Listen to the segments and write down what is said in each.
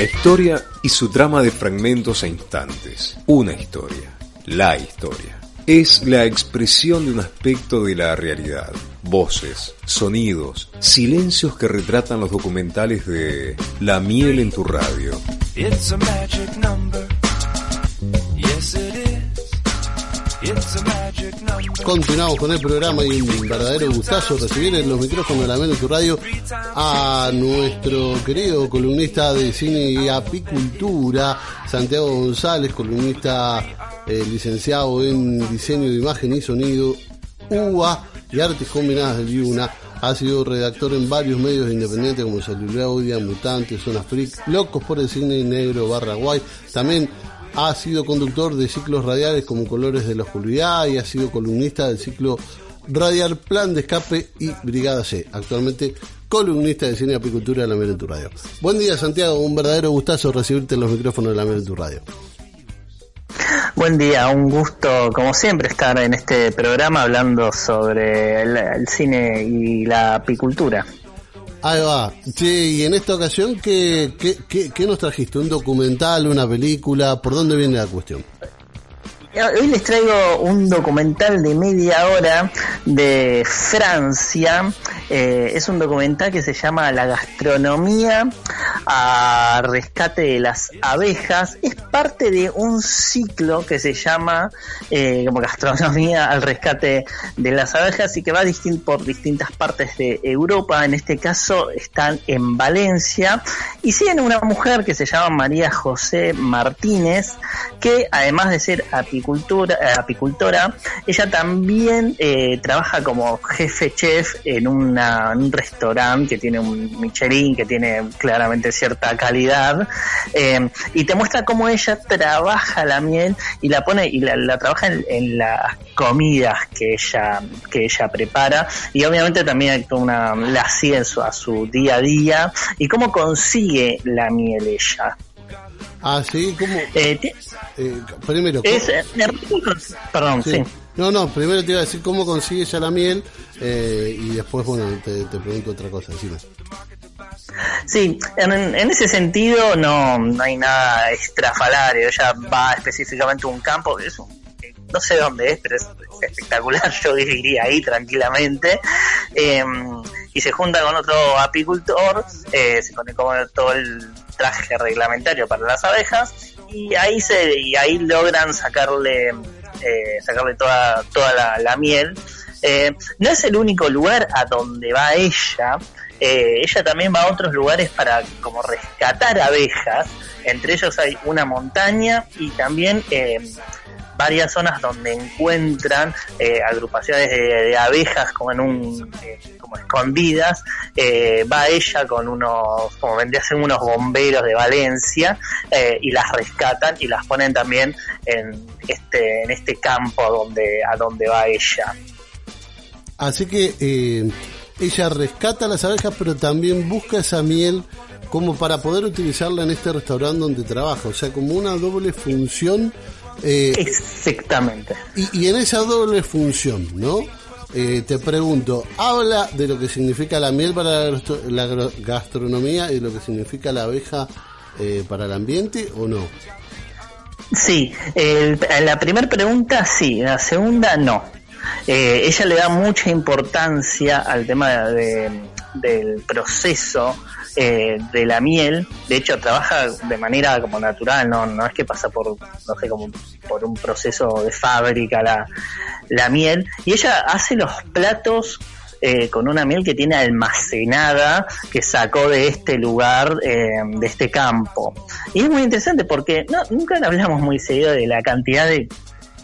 La historia y su trama de fragmentos e instantes. Una historia. La historia. Es la expresión de un aspecto de la realidad. Voces, sonidos, silencios que retratan los documentales de La miel en tu radio. It's a magic number. Continuamos con el programa y un verdadero gustazo recibir en los micrófonos de la tu radio a nuestro querido columnista de cine y apicultura, Santiago González, columnista eh, licenciado en diseño de imagen y sonido, UA y artes combinadas del IUNA. Ha sido redactor en varios medios independientes como Celuloidia, Mutante, Zona Freak, Locos por el Cine Negro, Barra Guay. También ha sido conductor de ciclos radiales como Colores de la Oscuridad y ha sido columnista del ciclo Radial Plan de Escape y Brigada C. Actualmente columnista de cine y apicultura de la Mera en tu Radio. Buen día Santiago, un verdadero gustazo recibirte en los micrófonos de la Mera en tu Radio. Buen día, un gusto como siempre estar en este programa hablando sobre el cine y la apicultura. Ahí va. Che, y en esta ocasión, ¿qué, qué, qué, qué nos trajiste? ¿Un documental, una película? ¿Por dónde viene la cuestión? Hoy les traigo un documental de media hora de Francia. Eh, es un documental que se llama La gastronomía a rescate de las abejas. Es parte de un ciclo que se llama eh, como gastronomía al rescate de las abejas y que va distin- por distintas partes de Europa. En este caso están en Valencia y siguen una mujer que se llama María José Martínez que además de ser apicultura, apicultora, ella también eh, trabaja como jefe chef en, una, en un restaurante que tiene un Michelin, que tiene claramente cierta calidad, eh, y te muestra cómo ella trabaja la miel y la pone y la, la trabaja en, en las comidas que ella que ella prepara y obviamente también toda una la su- a su día a día y cómo consigue la miel ella. Ah, sí, ¿cómo? Eh, Eh, primero, es, ¿cómo- eh, perdón, sí. sí. No, no, primero te iba a decir cómo consigue ella la miel eh, y después, bueno, te, te pregunto otra cosa encima. Sí, en, en ese sentido no, no hay nada extrafalario. Ella va específicamente a un campo, que es un- no sé dónde es, pero es, es espectacular. Yo iría ahí tranquilamente. Eh, y se junta con otro apicultor, eh, se pone como todo el traje reglamentario para las abejas y ahí se y ahí logran sacarle eh, sacarle toda toda la, la miel. Eh, no es el único lugar a donde va ella. Eh, ella también va a otros lugares para como rescatar abejas. Entre ellos hay una montaña y también eh, varias zonas donde encuentran eh, agrupaciones de, abejas como en un como escondidas. Va ella con unos, como vendría a unos bomberos de Valencia y las rescatan y las ponen también en este en este campo donde a donde va ella. Así que ella rescata las abejas, pero también busca esa miel como para poder utilizarla en este restaurante donde trabaja. O sea, como una doble función. eh, Exactamente. y, y en esa doble función, ¿no? Eh, te pregunto, ¿habla de lo que significa la miel para la gastronomía y lo que significa la abeja eh, para el ambiente o no? Sí, el- la primera pregunta sí, la segunda no. Eh, ella le da mucha importancia al tema de- del proceso eh, de la miel. De hecho, trabaja de manera como natural, no, es que pasa por, no sé, como por un proceso de fábrica la, la miel. Y ella hace los platos eh, con una miel que tiene almacenada, que sacó de este lugar, de este campo. Y es muy interesante porque no, nunca hablamos muy seguido de la cantidad de,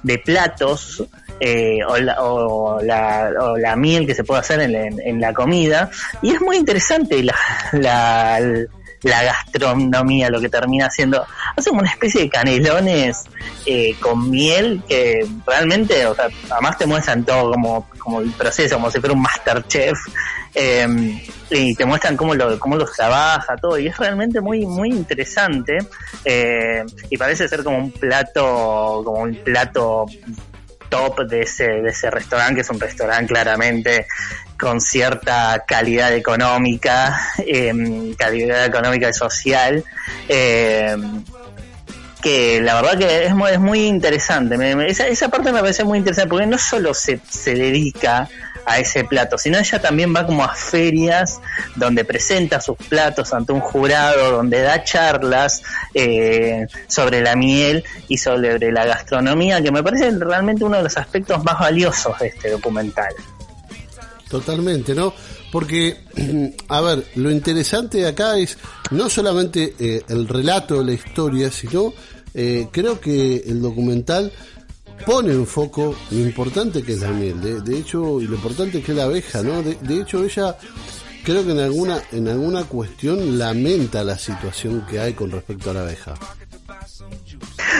de platos eh, o, la, o, la, o la miel que se puede hacer en, la- en la comida. Y es muy interesante la, la, la gastronomía, lo que termina haciendo. Hacen una especie de canelones eh, con miel que realmente, o sea, además te muestran todo como, como el proceso, como si fuera un masterchef. Eh, y te muestran cómo lo cómo los trabaja todo y es realmente muy muy interesante eh, y parece ser como un plato como un plato top de ese, de ese restaurante, que es un restaurante claramente con cierta calidad económica, em, calidad económica y social. em, que la verdad que es muy, es muy interesante. Esa, esa parte me parece muy interesante porque no solo se, se dedica a ese plato, sino ella también va como a ferias donde presenta sus platos ante un jurado, donde da charlas eh, sobre la miel y sobre la gastronomía, que me parece realmente uno de los aspectos más valiosos de este documental. Totalmente, ¿no? Porque, a ver, lo interesante acá es no solamente eh, el relato de la historia, sino eh, creo que el documental pone en foco lo importante que es la miel. De, de hecho, y lo importante que es la abeja, ¿no? De, de hecho, ella creo que en alguna, en alguna cuestión lamenta la situación que hay con respecto a la abeja.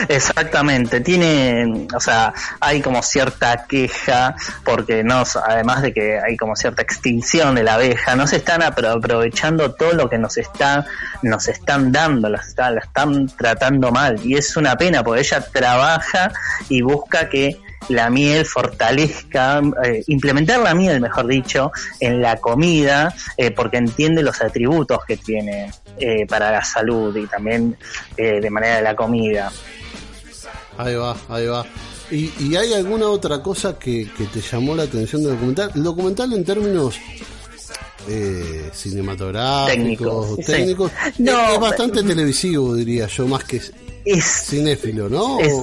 Exactamente, tiene, o sea, hay como cierta queja porque no, además de que hay como cierta extinción de la abeja, no se están apro- aprovechando todo lo que nos está, nos están dando, la están tratando mal y es una pena porque ella trabaja y busca que la miel fortalezca, eh, implementar la miel, mejor dicho, en la comida, eh, porque entiende los atributos que tiene eh, para la salud y también eh, de manera de la comida. Ahí va, ahí va. ¿Y, y hay alguna otra cosa que, que te llamó la atención del documental? El documental en términos eh, cinematográficos, Técnicos, sí. No, es, es bastante televisivo, diría yo, más que Es, cinéfilo, ¿no? es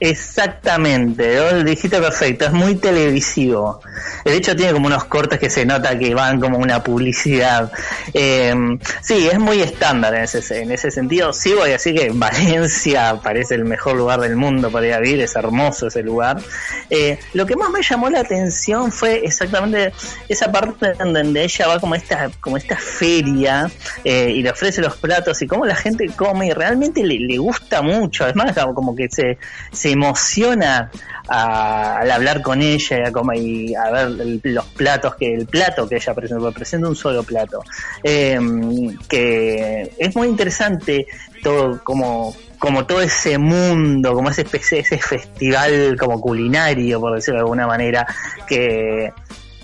exactamente, dijiste perfecto, es muy televisivo. De hecho tiene como unos cortes que se nota que van como una publicidad. Eh, sí, es muy estándar en ese, en ese sentido. Sí voy a decir que Valencia parece el mejor lugar del mundo para ir a vivir, es hermoso ese lugar. Eh, lo que más me llamó la atención fue exactamente esa parte donde ella va como esta, como esta feria eh, y le ofrece los platos y cómo la gente come y realmente le, gusta mucho. Además, como- como que se emociona a- al hablar con ella y a, comer- y a ver los platos que el plato que ella presenta, presenta un solo plato. Eh, que es muy interesante todo como como todo ese mundo, como ese ese festival como culinario, por decirlo de alguna manera, que,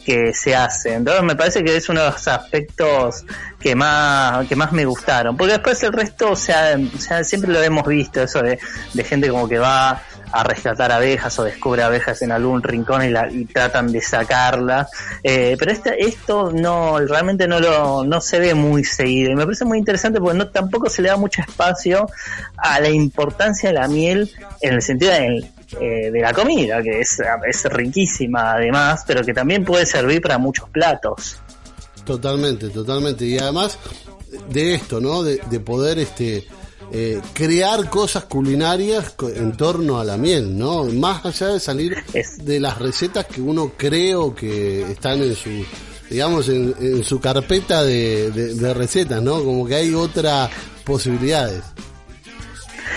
que se hace. Entonces me parece que es uno de los aspectos que más, que más me gustaron. Porque después el resto, o sea, o sea, siempre lo hemos visto, eso de, de gente como que va a rescatar abejas o descubre abejas en algún rincón y, la, y tratan de sacarlas. Eh, pero este, esto no, realmente no lo, no se ve muy seguido. Y me parece muy interesante porque no, tampoco se le da mucho espacio a la importancia de la miel en el sentido de, eh, de la comida, que es, es riquísima además, pero que también puede servir para muchos platos. Totalmente, totalmente. Y además de esto, ¿no? De, de poder este eh, crear cosas culinarias en torno a la miel, ¿no? Más allá de salir de las recetas que uno cree o que están en su, digamos, en, en su carpeta de, de- de recetas, ¿no? Como que hay otras posibilidades.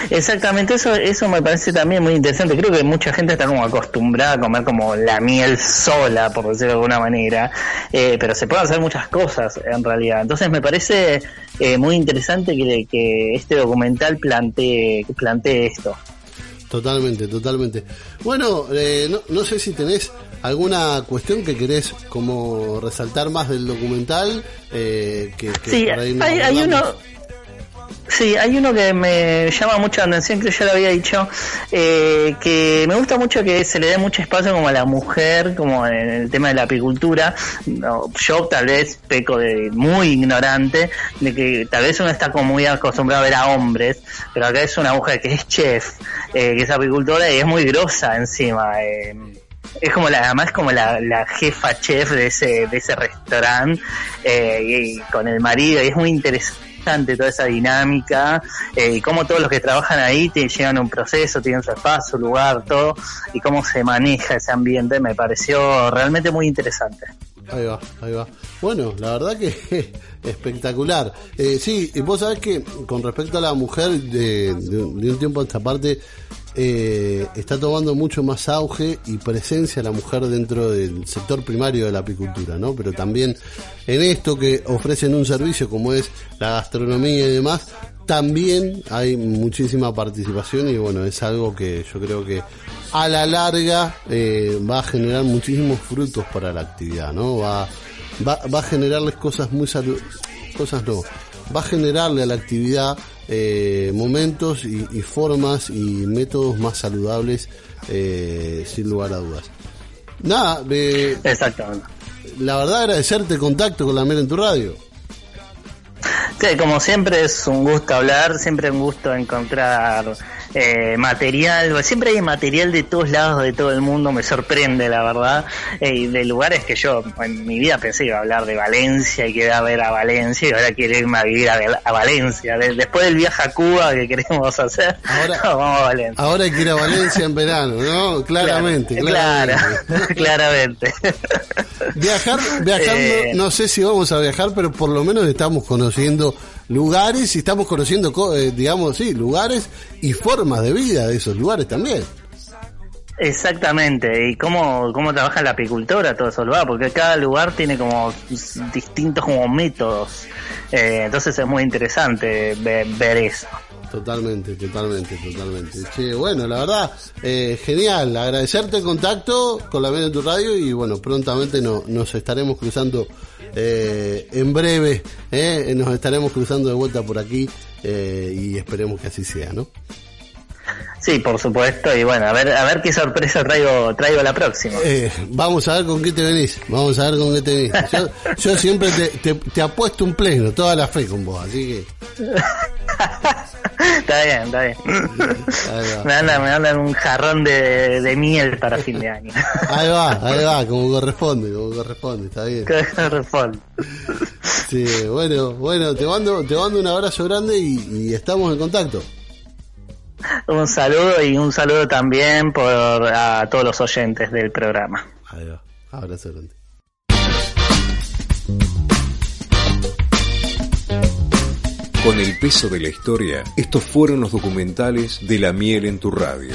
Exactamente, eso, eso me parece también muy interesante. Creo que mucha gente está como acostumbrada a comer como la miel sola, por decirlo de alguna manera, eh, pero se pueden hacer muchas cosas en realidad. Entonces me parece eh, muy interesante que, que este documental plantee, plantee esto. Totalmente, totalmente. Bueno, eh, no, no sé si tenés alguna cuestión que querés como resaltar más del documental. Eh, que, que Sí, por ahí no hay, hay uno. Sí, hay uno que me llama mucho la atención, que ya lo había dicho, eh, que me gusta mucho que se le dé mucho espacio como a la mujer, como en el tema de la apicultura. Yo tal vez peco de muy ignorante, de que tal vez uno está como muy acostumbrado a ver a hombres, pero acá es una mujer que es chef, eh, que es apicultora y es muy grosa encima. eh, es como la, además como la, la jefa chef de ese, de ese restaurante eh, con el marido y es muy interesante toda esa dinámica eh, y cómo todos los que trabajan ahí te llevan un proceso, tienen su espacio, su lugar, todo y cómo se maneja ese ambiente me pareció realmente muy interesante. Ahí va, ahí va. Bueno, la verdad que espectacular. Eh, sí, y vos sabés que con respecto a la mujer, de un tiempo a esta parte, eh, está tomando mucho más auge y presencia la mujer dentro del sector primario de la apicultura, ¿no? Pero también en esto que ofrecen un servicio como es la gastronomía y demás, también hay muchísima participación y bueno, es algo que yo creo que a la larga eh, va a generar muchísimos frutos para la actividad, ¿no? Va, va, va a generarles cosas muy saludables, cosas no, va a generarle a la actividad eh, momentos y, y formas y métodos más saludables eh, sin lugar a dudas. Nada, eh, Exactamente. la verdad agradecerte el contacto con la Mera en tu radio. Sí, como siempre es un gusto hablar, siempre un gusto encontrar eh, material, siempre hay material de todos lados, de todo el mundo, me sorprende la verdad, eh, y de lugares que yo en mi vida pensé que iba a hablar de Valencia y que iba a ver a Valencia y ahora quiero irme a vivir a, a Valencia, De- después del viaje a Cuba que queremos hacer, Ahora- vamos a Valencia. Ahora hay que ir a Valencia en verano, ¿no? Claramente, Claro, claramente. claramente. Viajar, viajar Eh. no, no sé si vamos a viajar, pero por lo menos estamos conociendo lugares y estamos conociendo, co- eh, digamos, sí, lugares y formas de vida de esos lugares también. Exactamente, y cómo, cómo trabaja la apicultura, todo eso porque cada lugar tiene como distintos como métodos, Eh, entonces es muy interesante ve- ver, eso. Totalmente, totalmente, totalmente. Che, bueno, la verdad, eh, genial. Agradecerte el contacto con la en tu radio y bueno, prontamente no- nos estaremos cruzando eh, en breve. eh, nos estaremos cruzando de vuelta por aquí y esperemos que así sea, ¿no? Sí, por supuesto, y bueno, a ver, a ver qué sorpresa traigo, traigo la próxima. Eh, vamos a ver con qué te venís. Vamos a ver con qué te venís. Yo, yo siempre te, te, te apuesto un pleno, toda la fe con vos, así que. está bien, está bien. Ahí va. me mandan, me mandan un jarrón de, de miel para fin de año. Ahí va, ahí va, como corresponde, como corresponde, está bien. Que responde. Sí, bueno, bueno, te mando, te mando un abrazo grande y, y estamos en contacto. Un saludo y un saludo también por a todos los oyentes del programa. Ahí va, abrazo grande. Con el peso de la historia, estos fueron los documentales de la miel en tu radio.